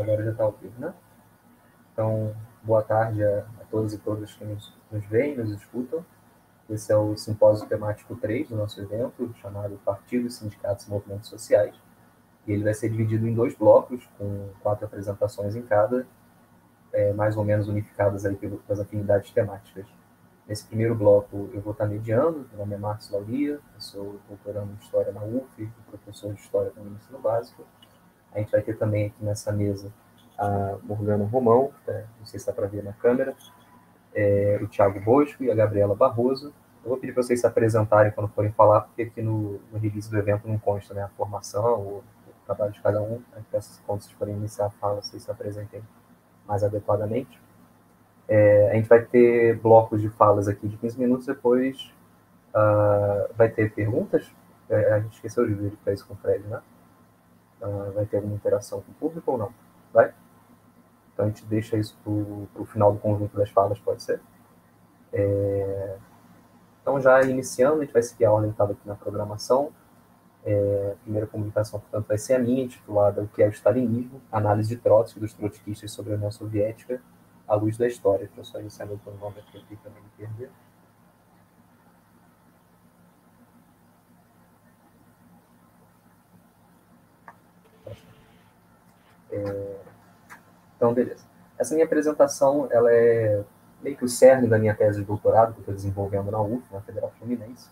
Agora já está ao vivo, né? Então, boa tarde a, a todos e todas que nos, nos veem, nos escutam. Esse é o simpósio temático 3 do nosso evento, chamado Partidos, Sindicatos e Movimentos Sociais. E ele vai ser dividido em dois blocos, com quatro apresentações em cada, é, mais ou menos unificadas aí pelas afinidades temáticas. Nesse primeiro bloco eu vou estar mediando, meu nome é Marcos Lauria, eu sou doutorando em História na UF, professor de História também no ensino básico. A gente vai ter também aqui nessa mesa a Morgana Romão, é, não sei se dá para ver na câmera, é, o Thiago Bosco e a Gabriela Barroso. Eu vou pedir para vocês se apresentarem quando forem falar, porque aqui no, no release do evento não consta né, a formação, o, o trabalho de cada um. Aí, quando vocês forem iniciar a fala, vocês se apresentem mais adequadamente. É, a gente vai ter blocos de falas aqui de 15 minutos, depois uh, vai ter perguntas. É, a gente esqueceu de verificar isso com o Fred, né? Uh, vai ter alguma interação com o público ou não? Vai? Então a gente deixa isso para o final do conjunto das falas, pode ser? É... Então, já iniciando, a gente vai seguir a ordem que estava aqui na programação. É... a primeira comunicação, portanto, vai ser a minha, intitulada O que é o Stalinismo? Análise de Trotsky dos trotskistas sobre a União Soviética à luz da história. Deixa eu só iniciar meu cronômetro aqui para não me perder. É, então, beleza. Essa minha apresentação, ela é meio que o cerne da minha tese de doutorado que eu estou desenvolvendo na UF, na Federal Fluminense,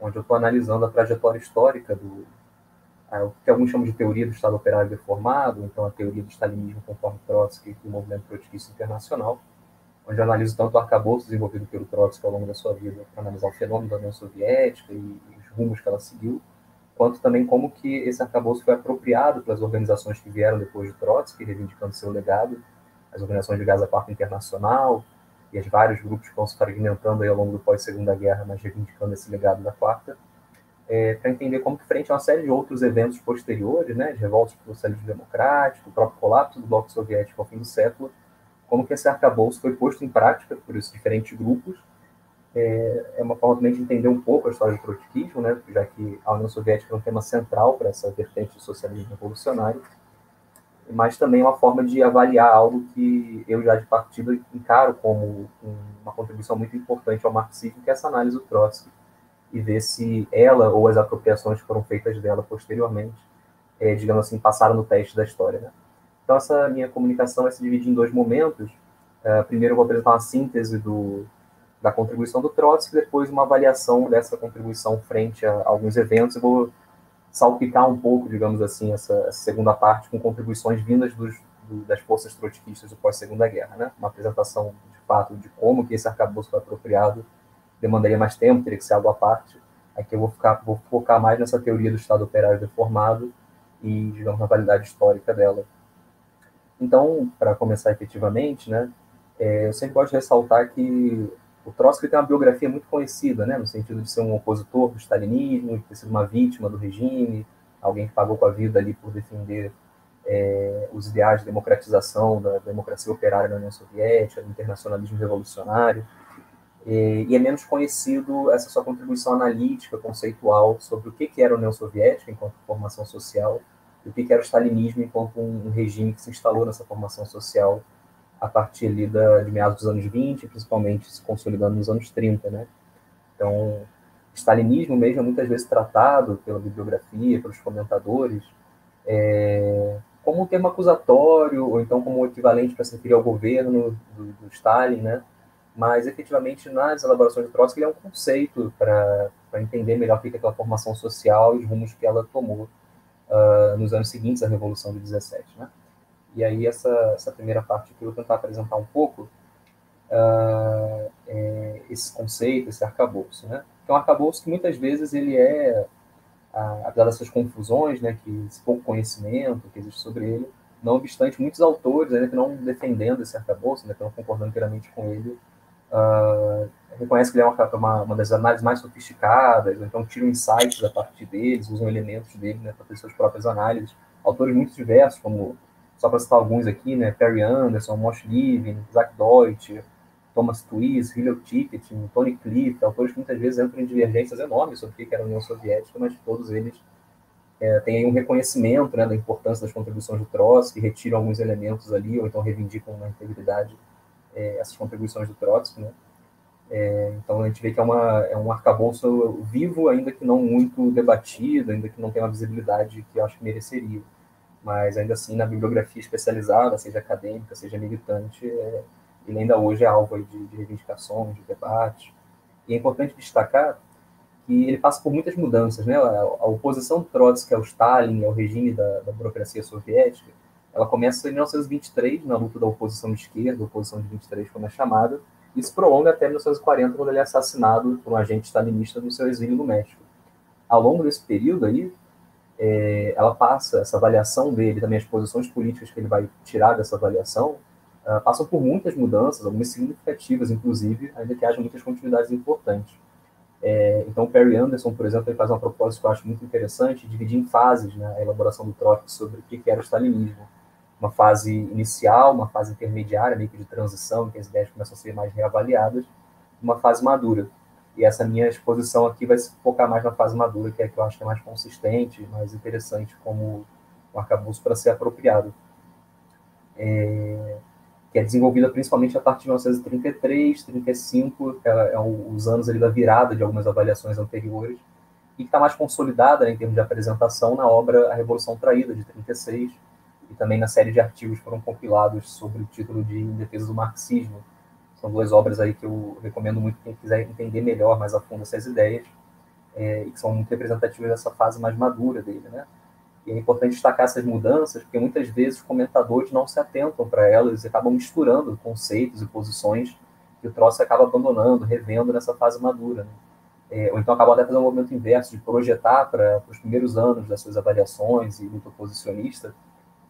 onde eu estou analisando a trajetória histórica do o que alguns chamam de teoria do Estado Operário Deformado, então a teoria do stalinismo conforme Trotsky e o movimento trotskista internacional, onde eu analiso tanto o arcabouço desenvolvido pelo Trotsky ao longo da sua vida para analisar o fenômeno da União Soviética e, os rumos que ela seguiu, quanto também como que esse arcabouço foi apropriado pelas organizações que vieram depois de Trotsky, reivindicando seu legado, as organizações de Gaza Quarta Internacional e os vários grupos que vão se fragmentando ao longo do pós-segunda guerra, mas reivindicando esse legado da Quarta, é, para entender como que frente a uma série de outros eventos posteriores, né, de revoltas pelo socialismo democrático, o próprio colapso do bloco soviético ao fim do século, como que esse arcabouço foi posto em prática por esses diferentes grupos, é, é, uma forma também de entender um pouco a história do trotskismo, né, já que a União Soviética é um tema central para essa vertente do socialismo revolucionário, mas também é uma forma de avaliar algo que eu já de partida encaro como uma contribuição muito importante ao marxismo, que é essa análise do Trotsky, e ver se ela ou as apropriações que foram feitas dela posteriormente, é, digamos assim, passaram no teste da história. Né? Então, essa minha comunicação vai se dividir em dois momentos. Uh, primeiro, eu vou apresentar uma síntese do, da contribuição do Trotsky, depois uma avaliação dessa contribuição frente a alguns eventos. Eu vou salpicar um pouco, digamos assim, essa, essa segunda parte com contribuições vindas dos, do, das forças trotskistas do pós-segunda guerra, né? Uma apresentação, de fato, de como que esse arcabouço foi apropriado demandaria mais tempo, teria que ser algo à parte. Aqui eu vou, ficar, vou focar mais nessa teoria do Estado operário deformado e, digamos, na validade histórica dela. Então, para começar efetivamente, né, é, eu sempre gosto de ressaltar que o Trotsky tem uma biografia muito conhecida, né, no sentido de ser um opositor do stalinismo, de ter sido uma vítima do regime, alguém que pagou com a vida ali por defender é, os ideais de democratização da democracia operária na União Soviética, do internacionalismo revolucionário, e, é menos conhecido essa sua contribuição analítica, conceitual, sobre o que era a União Soviética enquanto formação social, e o que era o stalinismo enquanto um regime que se instalou nessa formação social a partir ali da, de meados dos anos 20, principalmente se consolidando nos anos 30, né? Então, stalinismo mesmo é muitas vezes tratado pela bibliografia, pelos comentadores, é, como um termo acusatório, ou então como um equivalente para se referir ao governo do, do Stalin, né? Mas, efetivamente, nas elaborações do Trotsky, ele é um conceito para entender melhor o que é aquela formação social e os rumos que ela tomou uh, nos anos seguintes à Revolução de 17, né? E aí, essa, essa primeira parte que eu vou tentar apresentar um pouco uh, é esse conceito, esse arcabouço, né? Que é um arcabouço que muitas vezes ele é, uh, apesar dessas confusões, né, que esse pouco conhecimento que existe sobre ele, não obstante, muitos autores, ainda que não defendendo esse arcabouço, ainda que não concordando inteiramente com ele, uh, reconhece que ele é uma, uma, uma, das análises mais sofisticadas, então tiram insights a partir deles, usam elementos dele né, para ter suas próprias análises. Autores muito diversos, como só para citar alguns aqui, né, Perry Anderson, Mosh Levin, Zach Deutsch, Thomas Twiss, Hillel Ticket, Tony Cliff, autores que muitas vezes entram em divergências enormes sobre o que era a União Soviética, mas todos eles é, aí um reconhecimento né, da importância das contribuições do Trotsky, retiram alguns elementos ali, ou então reivindicam na integridade é, essas contribuições do Trotsky. Né? É, então a gente vê que é, uma, é um arcabouço vivo, ainda que não muito debatido, ainda que não tenha uma visibilidade que eu acho que mereceria. Mas ainda assim, na bibliografia especializada, seja acadêmica, seja militante, é, ele ainda hoje é alvo de, de reivindicações, de debate. E é importante destacar que ele passa por muitas mudanças. Né? A, oposição Trotsky ao Stalin, ao regime da, da, burocracia soviética, ela começa em 1923, na luta da oposição de esquerda, oposição de 23 como é chamada, e se prolonga até 1940, quando ele é assassinado por um agente stalinista no seu exílio no México. Ao longo desse período aí, é, ela passa, essa avaliação dele, também as posições políticas que ele vai tirar dessa avaliação, uh, passam por muitas mudanças, algumas significativas, inclusive, ainda que haja muitas continuidades importantes. É, então, o Perry Anderson, por exemplo, ele faz uma proposta que eu acho muito interessante, dividir em fases né, a elaboração do Trotsky sobre o que era o stalinismo. Uma fase inicial, uma fase intermediária, meio que de transição, em que as ideias começam a ser mais reavaliadas, uma fase madura. E essa minha exposição aqui vai se focar mais na fase madura, que é que eu acho que é mais consistente, mais interessante como um arcabouço para ser apropriado. É, que é desenvolvida principalmente a partir de 1933, 35, que é, é os anos ali da virada de algumas avaliações anteriores, e que está mais consolidada né, em termos de apresentação na obra A Revolução Traída, de 36, e também na série de artigos que foram compilados sobre o título de Em Defesa do Marxismo. São duas obras aí que eu recomendo muito quem quiser entender melhor, mais a fundo essas ideias, é, e que são muito representativas dessa fase mais madura dele, né? E é importante destacar essas mudanças, porque muitas vezes os comentadores não se atentam para elas e acabam misturando conceitos e posições que o troço acaba abandonando, revendo nessa fase madura. Né? É, ou então acaba até fazendo um movimento inverso, de projetar para os primeiros anos das suas avaliações e luta posicionista,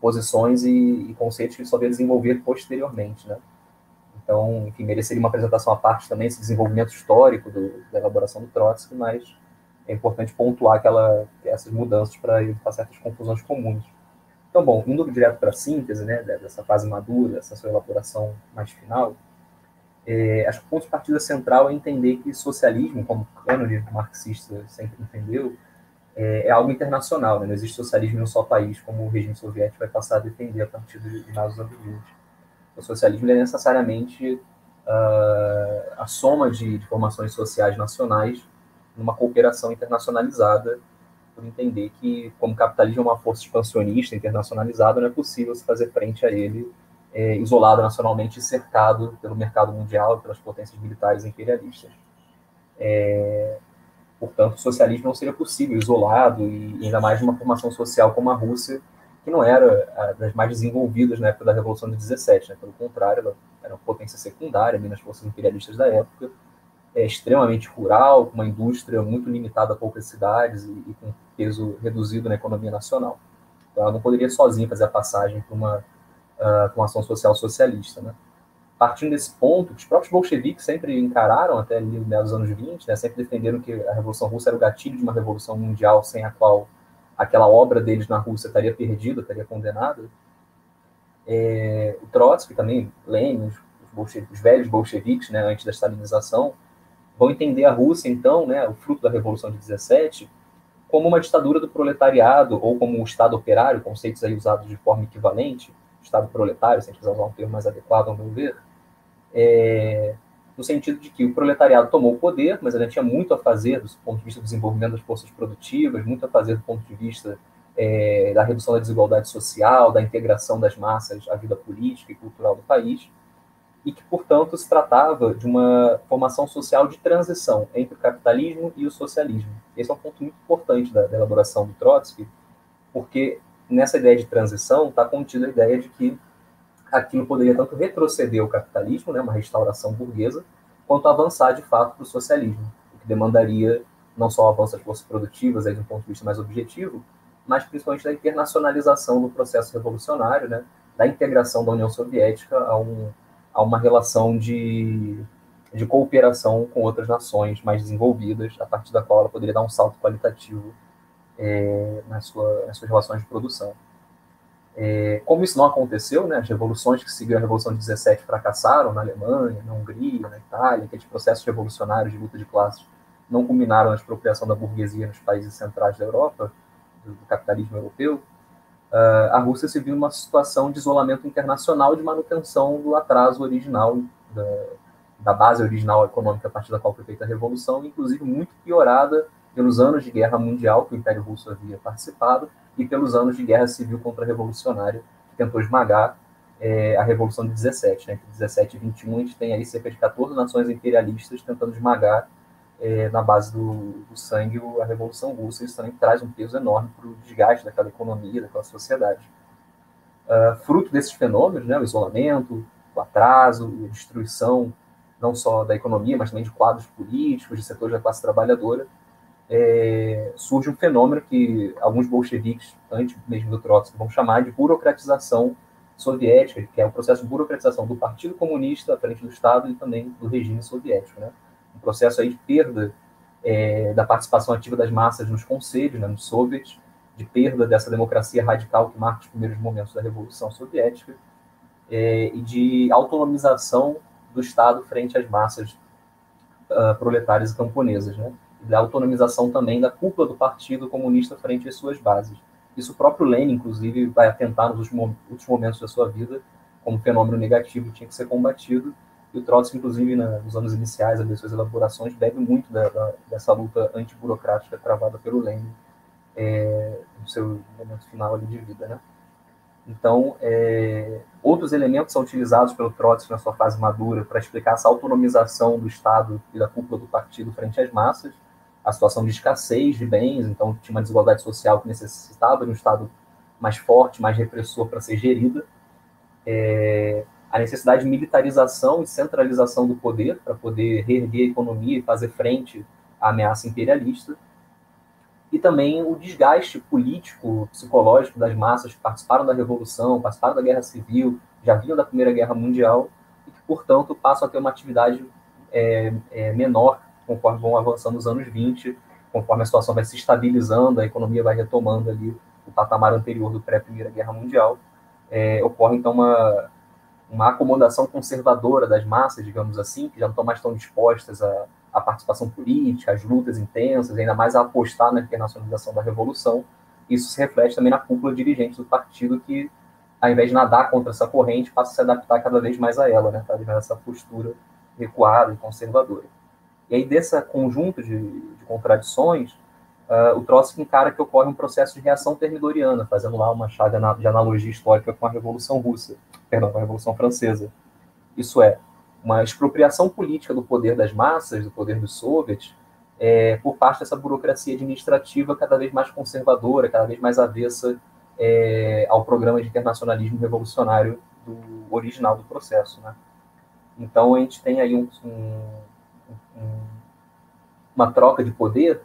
posições e, e conceitos que ele só vai desenvolver posteriormente. Né? Então, enfim, mereceria uma apresentação à parte também, esse desenvolvimento histórico do, da elaboração do Trotsky, mas é importante pontuar aquela, essas mudanças para evitar certas confusões comuns. Então, bom, indo direto para a síntese, né, dessa fase madura, dessa sua elaboração mais final, é, acho que o ponto de partida central é entender que socialismo, como o cânone marxista sempre entendeu, é, é algo internacional, né? não existe socialismo em um só país, como o regime soviético vai passar a defender a partir de final dos anos 20. O socialismo é necessariamente uh, a soma de, de formações sociais nacionais numa cooperação internacionalizada, por entender que, como o capitalismo é uma força expansionista internacionalizada, não é possível se fazer frente a ele é, isolado nacionalmente e cercado pelo mercado mundial pelas potências militares imperialistas. É, portanto, o socialismo não seria possível isolado e ainda mais de uma formação social como a Rússia, que não era das mais desenvolvidas na época da Revolução de 17, né? pelo contrário, ela era uma potência secundária nas forças imperialistas da época, é, extremamente rural, com uma indústria muito limitada a poucas cidades e, e, com peso reduzido na economia nacional. Então, ela não poderia sozinha fazer a passagem para uma, uh, uma ação social socialista. Né? Partindo desse ponto, os próprios bolcheviques sempre encararam, até ali nos anos 20, né, sempre defenderam que a Revolução Russa era o gatilho de uma revolução mundial sem a qual aquela obra deles na Rússia estaria perdida, estaria condenada. É, o Trotsky também, Lenin, os, os velhos bolcheviques, né, antes da stalinização, vão entender a Rússia, então, né, o fruto da Revolução de 17, como uma ditadura do proletariado ou como um Estado operário, conceitos aí usados de forma equivalente, Estado proletário, se a gente quiser usar um termo mais adequado ao meu ver, é, no sentido de que o proletariado tomou o poder, mas ainda tinha muito a fazer do ponto de vista do desenvolvimento das forças produtivas, muito a fazer do ponto de vista é, da redução da desigualdade social, da integração das massas à vida política e cultural do país, e que, portanto, se tratava de uma formação social de transição entre o capitalismo e o socialismo. Esse é um ponto muito importante da, da elaboração do Trotsky, porque nessa ideia de transição está contida a ideia de que aquilo poderia tanto retroceder o capitalismo, né, uma restauração burguesa, quanto avançar de fato para o socialismo, o que demandaria não só o avanço das forças produtivas, aí, de um ponto de vista mais objetivo, mas principalmente da internacionalização do processo revolucionário, né, da integração da União Soviética a um a uma relação de, de cooperação com outras nações mais desenvolvidas, a partir da qual ela poderia dar um salto qualitativo é, nas, sua, nas suas relações de produção. É, como isso não aconteceu, né, as revoluções que seguiram a Revolução de 17 fracassaram na Alemanha, na Hungria, na Itália, aqueles processos revolucionários de luta de classes não culminaram na expropriação da burguesia nos países centrais da Europa, do capitalismo europeu, uh, a Rússia se viu numa situação de isolamento internacional de manutenção do atraso original, da, da base original econômica a partir da qual foi feita a Revolução, inclusive muito piorada pelos anos de guerra mundial que o Império Russo havia participado e pelos anos de guerra civil contra-revolucionária que tentou esmagar é, a Revolução de 17. Né? Entre 17 e 21, a gente tem aí cerca de 14 nações imperialistas tentando esmagar é, na base do, do, sangue a Revolução Russa. Isso também traz um peso enorme para o desgaste daquela economia, daquela sociedade. Uh, fruto desses fenômenos, né, o isolamento, o atraso, a destruição não só da economia, mas também de quadros políticos, de setores da classe trabalhadora, é, surge um fenômeno que alguns bolcheviques, antes mesmo do Trotsky, vão chamar de burocratização soviética, que é o processo de burocratização do Partido Comunista à frente do Estado e também do regime soviético. Né? Um processo aí de perda é, da participação ativa das massas nos conselhos, né, nos soviets, de perda dessa democracia radical que marca os primeiros momentos da Revolução Soviética, é, e de autonomização do Estado frente às massas uh, proletárias e camponesas, né? Da autonomização também da cúpula do Partido Comunista frente às suas bases. Isso o próprio Lenin, inclusive, vai atentar nos últimos momentos da sua vida como fenômeno negativo tinha que ser combatido. E o Trotsky, inclusive, nos anos iniciais das suas elaborações, bebe muito da, da, dessa luta antiburocrática travada pelo Lenin é, no seu momento final ali de vida, né? Então, é, outros elementos são utilizados pelo Trotsky na sua fase madura para explicar essa autonomização do Estado e da cúpula do partido frente às massas, a situação de escassez de bens, então tinha uma desigualdade social que necessitava de um Estado mais forte, mais repressor para ser gerida, é, a necessidade de militarização e centralização do poder para poder reerguer a economia e fazer frente à ameaça imperialista, e também o desgaste político, psicológico das massas que participaram da Revolução, participaram da Guerra Civil, já vinham da Primeira Guerra Mundial, e que, portanto, passam a ter uma atividade é, é, menor conforme vão avançando os anos 20, conforme a situação vai se estabilizando, a economia vai retomando ali o patamar anterior do pré-Primeira Guerra Mundial, é, ocorre então uma, uma acomodação conservadora das massas, digamos assim, que já não estão mais tão dispostas a, a participação política, as lutas intensas, ainda mais a apostar na internacionalização da revolução. Isso se reflete também na cúpula dirigente do partido que, ao invés de nadar contra essa corrente, passa a se adaptar cada vez mais a ela, né? mais essa postura recuada e conservadora. E aí, desse conjunto de, de contradições, uh, o Trotsky encara que ocorre um processo de reação termidoriana, fazendo lá uma chave de analogia histórica com a Revolução Russa, perdão, com a Revolução Francesa. Isso é, uma expropriação política do poder das massas, do poder dos soviets, é, por parte dessa burocracia administrativa cada vez mais conservadora, cada vez mais avessa é, ao programa de internacionalismo revolucionário do original do processo. Né? Então a gente tem aí um, um, uma troca de poder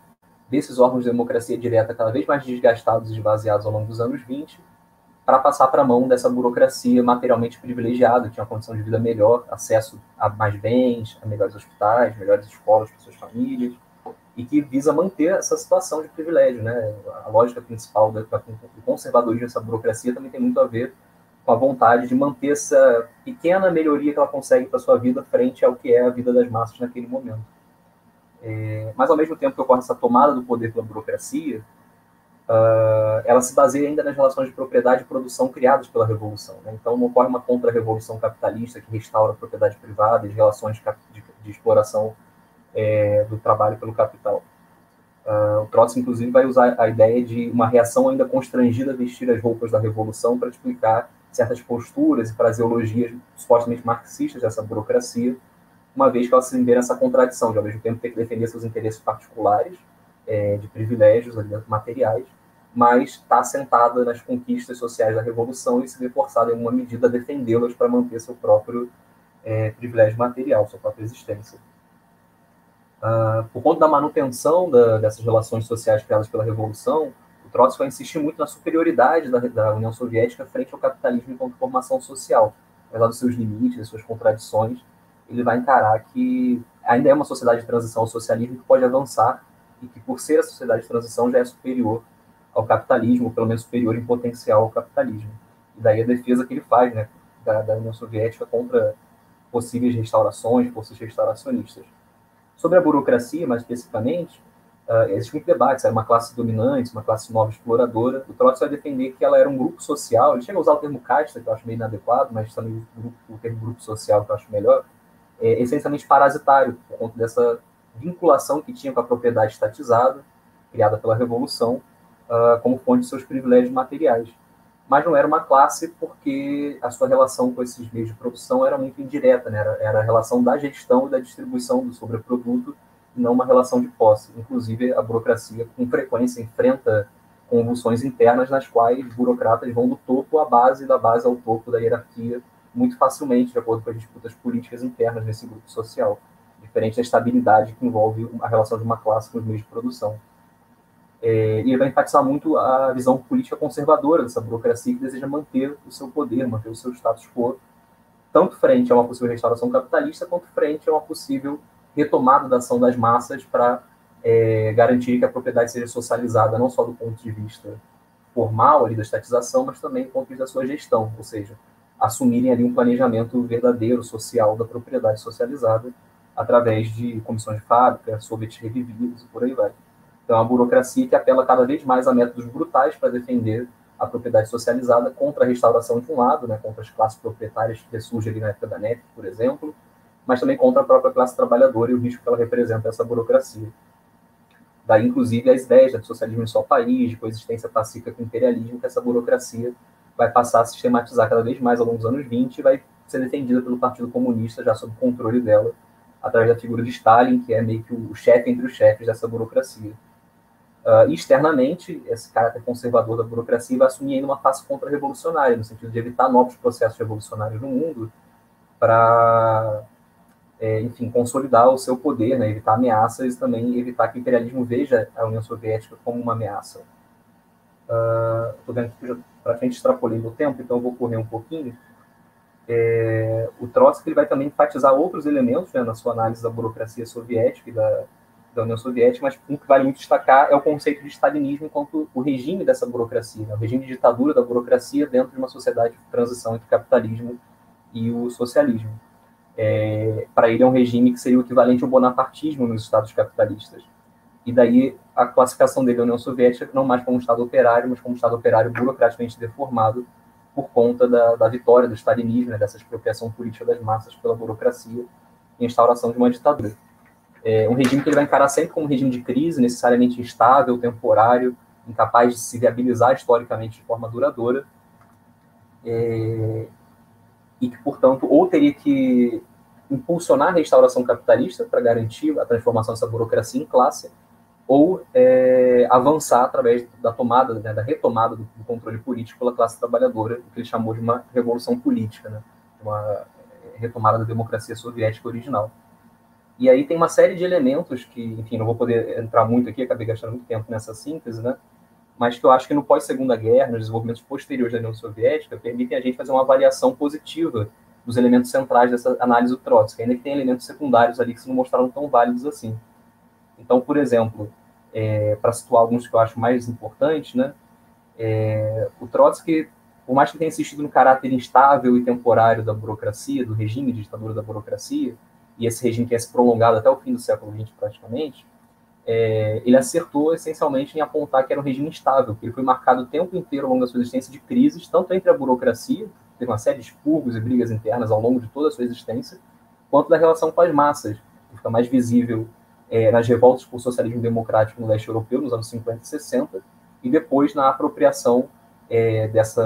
desses órgãos de democracia direta cada vez mais desgastados e esvaziados ao longo dos anos 20, para passar para a mão dessa burocracia materialmente privilegiada, que tinha uma condição de vida melhor, acesso a mais bens, a melhores hospitais, melhores escolas para suas famílias, e que visa manter essa situação de privilégio. Né? A lógica principal do conservadorismo dessa burocracia também tem muito a ver com a vontade de manter essa pequena melhoria que ela consegue para sua vida frente ao que é a vida das massas naquele momento. É, mas, ao mesmo tempo que ocorre essa tomada do poder pela burocracia, uh, ela se baseia ainda nas relações de propriedade e produção criadas pela Revolução. Né? Então, não ocorre uma contra-revolução capitalista que restaura a propriedade privada e as relações de, de, de exploração é, do trabalho pelo capital. Uh, o Trotsky, inclusive, vai usar a ideia de uma reação ainda constrangida a vestir as roupas da Revolução para explicar certas posturas e fraseologias supostamente marxistas dessa burocracia, uma vez que ela se vê nessa contradição de, ao mesmo tempo, ter que defender seus interesses particulares, é, de privilégios materiais, mas está assentada nas conquistas sociais da Revolução e se vê forçada, em alguma medida, a defendê-las para manter seu próprio é, privilégio material, sua própria existência. Uh, por conta da manutenção da, dessas relações sociais criadas pela Revolução, Trotsky insistir muito na superioridade da, da União Soviética frente ao capitalismo enquanto formação social. Apesar dos seus limites, das suas contradições, ele vai encarar que ainda é uma sociedade de transição ao socialismo que pode avançar e que, por ser a sociedade de transição, já é superior ao capitalismo, ou pelo menos superior em potencial ao capitalismo. E daí a defesa que ele faz né, da, da União Soviética contra possíveis restaurações, forças restauracionistas. Sobre a burocracia, mais especificamente, uh, existe muito debate, era uma classe dominante, uma classe nova exploradora. O Trotsky vai defender que ela era um grupo social, ele chega a usar o termo casta, que eu acho meio inadequado, mas também o, o termo grupo social, que eu acho melhor, é essencialmente parasitário, por conta dessa vinculação que tinha com a propriedade estatizada, criada pela Revolução, uh, como fonte de seus privilégios materiais. Mas não era uma classe porque a sua relação com esses meios de produção era muito indireta, né? era, era a relação da gestão e da distribuição do sobreproduto, não uma relação de posse. Inclusive, a burocracia, com frequência, enfrenta convulsões internas nas quais burocratas vão do topo à base, da base ao topo da hierarquia, muito facilmente, de acordo com as disputas políticas internas nesse grupo social, diferente da estabilidade que envolve a relação de uma classe com os meios de produção. É, e vai enfatizar muito a visão política conservadora dessa burocracia que deseja manter o seu poder, manter o seu status quo, tanto frente a uma possível restauração capitalista, quanto frente a uma possível retomada da ação das massas para é, garantir que a propriedade seja socializada, não só do ponto de vista formal ali da estatização, mas também do ponto de vista da sua gestão, ou seja, assumirem ali um planejamento verdadeiro, social da propriedade socializada através de comissões de fábrica, sorvetes revividos e por aí vai. Então, a burocracia que apela cada vez mais a métodos brutais para defender a propriedade socializada contra a restauração de um lado, né, contra as classes proprietárias que ressurgem ali na época da NEP, por exemplo, mas também contra a própria classe trabalhadora e o risco que ela representa essa burocracia. Daí, inclusive, as ideias de socialismo em só país, de coexistência pacífica com o imperialismo, que essa burocracia vai passar a sistematizar cada vez mais ao longo dos anos 20 e vai ser defendida pelo Partido Comunista já sob controle dela, através da figura de Stalin, que é meio que o chefe entre os chefes dessa burocracia. Uh, externamente, esse caráter conservador da burocracia vai assumir ainda uma face contra-revolucionária, no sentido de evitar novos processos revolucionários no mundo, para, é, enfim, consolidar o seu poder, né, evitar ameaças e também evitar que o imperialismo veja a União Soviética como uma ameaça. Estou uh, vendo que já praticamente extrapolei meu tempo, então vou correr um pouquinho. É, o Trotsky ele vai também enfatizar outros elementos né, na sua análise da burocracia soviética e da, da União Soviética, mas um que vale muito destacar é o conceito de stalinismo enquanto o regime dessa burocracia, né? o regime de ditadura da burocracia dentro de uma sociedade de transição entre o capitalismo e o socialismo. É, para ele é um regime que seria o equivalente ao bonapartismo nos estados capitalistas. E daí a classificação dele da União Soviética não mais como um estado operário, mas como um estado operário burocraticamente deformado por conta da, da vitória do stalinismo, né, dessa expropriação política das massas pela burocracia e instauração de uma ditadura. É um regime que ele vai encarar sempre como um regime de crise, necessariamente instável, temporário, incapaz de se viabilizar historicamente de forma duradoura, é, e que, portanto, ou teria que impulsionar a restauração capitalista para garantir a transformação dessa burocracia em classe, ou é, avançar através da tomada, né, da retomada do, do, controle político pela classe trabalhadora, o que ele chamou de uma revolução política, né, uma é, retomada da democracia soviética original. E aí tem uma série de elementos que, enfim, não vou poder entrar muito aqui, acabei gastando muito tempo nessa síntese, né? Mas que eu acho que no pós-segunda guerra, nos desenvolvimentos posteriores da União Soviética, permitem a gente fazer uma avaliação positiva dos elementos centrais dessa análise do Trotsky, ainda que tem elementos secundários ali que se não mostraram tão válidos assim. Então, por exemplo, é, para situar alguns que eu acho mais importantes, né? É, o Trotsky, por mais que tenha insistido no caráter instável e temporário da burocracia, do regime de ditadura da burocracia, e esse regime tenha se prolongado até o fim do século XX praticamente, é, ele acertou essencialmente em apontar que era um regime instável, que ele foi marcado o tempo inteiro ao longo da sua existência de crises, tanto entre a burocracia, teve uma série de expurgos e brigas internas ao longo de toda a sua existência, quanto da relação com as massas, que fica mais visível é, nas revoltas por socialismo democrático no leste europeu, nos anos 50 e 60, e depois na apropriação é, dessa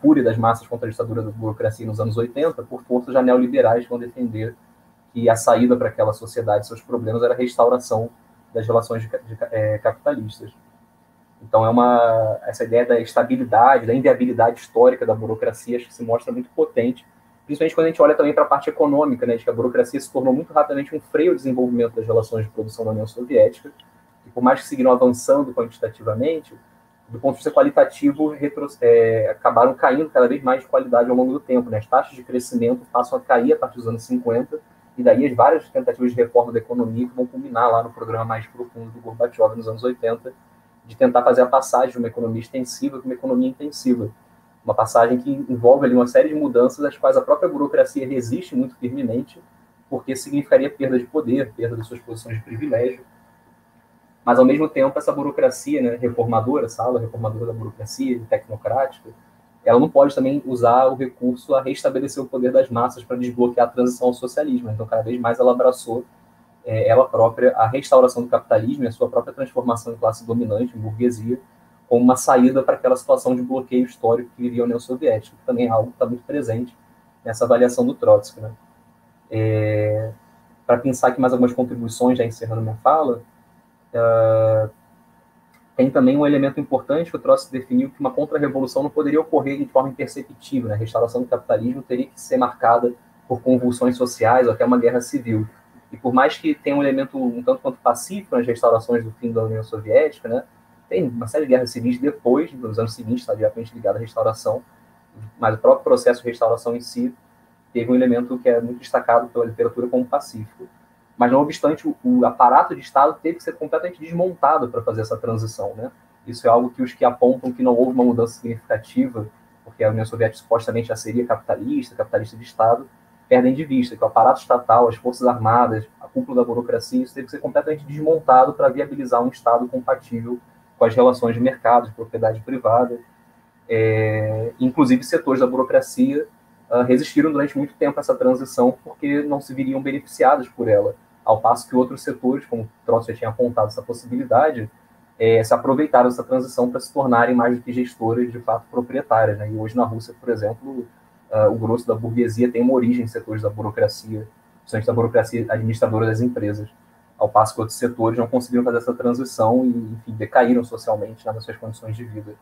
fúria das massas contra a ditadura da burocracia nos anos 80, por forças já neoliberais que vão defender que a saída para aquela sociedade, seus problemas, era a restauração das relações de, de, é, capitalistas. Então, é uma, essa ideia da estabilidade, da inviabilidade histórica da burocracia, acho que se mostra muito potente, principalmente quando a gente olha também para a parte econômica, né, de que a burocracia se tornou muito rapidamente um freio ao desenvolvimento das relações de produção da União Soviética, e por mais que seguiram avançando quantitativamente, do ponto de vista qualitativo, retro, é, acabaram caindo cada vez mais de qualidade ao longo do tempo. Né? As taxas de crescimento passam a cair a partir dos anos 50, e daí as várias tentativas de reforma da economia que vão culminar lá no programa mais profundo do Gorbachev nos anos 80, de tentar fazer a passagem de uma economia extensiva para uma economia intensiva. Uma passagem que envolve ali uma série de mudanças às quais a própria burocracia resiste muito firmemente, porque significaria perda de poder, perda das suas posições de privilégio. mas ao mesmo tempo essa burocracia né, reformadora, essa ala reformadora da burocracia, tecnocrática, ela não pode também usar o recurso a restabelecer o poder das massas para desbloquear a transição ao socialismo. Então, cada vez mais ela abraçou é, ela própria a restauração do capitalismo e a sua própria transformação em classe dominante, em burguesia, como uma saída para aquela situação de bloqueio histórico que vivia a União Soviética, que também é algo que está muito presente nessa avaliação do Trotsky. Né? É, para pensar aqui mais algumas contribuições, já encerrando minha fala, uh, tem também um elemento importante que o Trotsky definiu que uma contra-revolução não poderia ocorrer de forma imperceptível. Né? A restauração do capitalismo teria que ser marcada por convulsões sociais ou até uma guerra civil. E por mais que tenha um elemento um tanto quanto pacífico nas restaurações do fim da União Soviética, né, tem uma série de guerras civis depois, nos anos seguintes, está diretamente ligado à restauração, mas o próprio processo de restauração em si teve um elemento que é muito destacado pela literatura como pacífico. Mas, não obstante, o, o aparato de Estado teve que ser completamente desmontado para fazer essa transição. Né? Isso é algo que os que apontam que não houve uma mudança significativa, porque a União Soviética supostamente já seria capitalista, capitalista de Estado, perdem de vista que o aparato estatal, as forças armadas, a cúpula da burocracia, isso teve que ser completamente desmontado para viabilizar um Estado compatível com as relações de mercado, de propriedade privada. É, inclusive, setores da burocracia uh, resistiram durante muito tempo a essa transição porque não se viriam beneficiados por ela, ao passo que outros setores, como Trotsky já tinha apontado essa possibilidade, é, se aproveitaram dessa transição para se tornarem mais do que gestores de fato proprietárias. Né? E hoje na Rússia, por exemplo, uh, o grosso da burguesia tem uma origem em setores da burocracia, principalmente da burocracia administradora das empresas, ao passo que outros setores não conseguiram fazer essa transição e, enfim, decaíram socialmente nas suas condições de vida.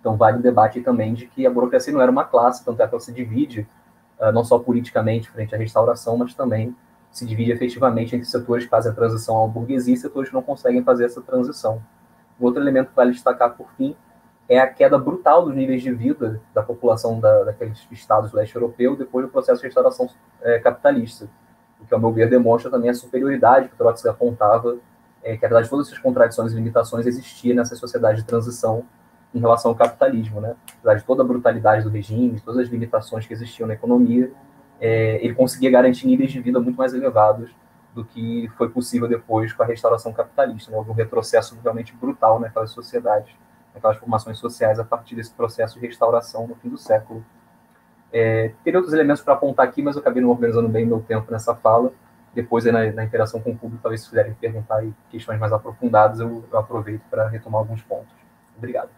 Então, vale o debate também de que a burocracia não era uma classe, tanto é que ela se divide, uh, não só politicamente frente à restauração, mas também se divide efetivamente entre setores que fazem a transição à burguesia e setores que não conseguem fazer essa transição. Outro elemento que vale destacar, por fim, é a queda brutal dos níveis de vida da população da, daqueles estados do leste europeu depois do processo de restauração é, capitalista, o que, ao meu ver, demonstra também a superioridade que Trotsky apontava, é, que, apesar de todas essas contradições e limitações, existia nessa sociedade de transição em relação ao capitalismo. Né? Apesar de toda a brutalidade do regime, todas as limitações que existiam na economia, é, ele conseguia garantir níveis de vida muito mais elevados do que foi possível depois com a restauração capitalista. Houve um retrocesso realmente brutal naquelas sociedades aquelas formações sociais a partir desse processo de restauração no fim do século. É, teria outros elementos para apontar aqui, mas eu acabei não organizando bem meu tempo nessa fala. Depois, na, na, interação com o público, talvez se quiserem perguntar questões mais aprofundadas, eu, eu aproveito para retomar alguns pontos. Obrigado.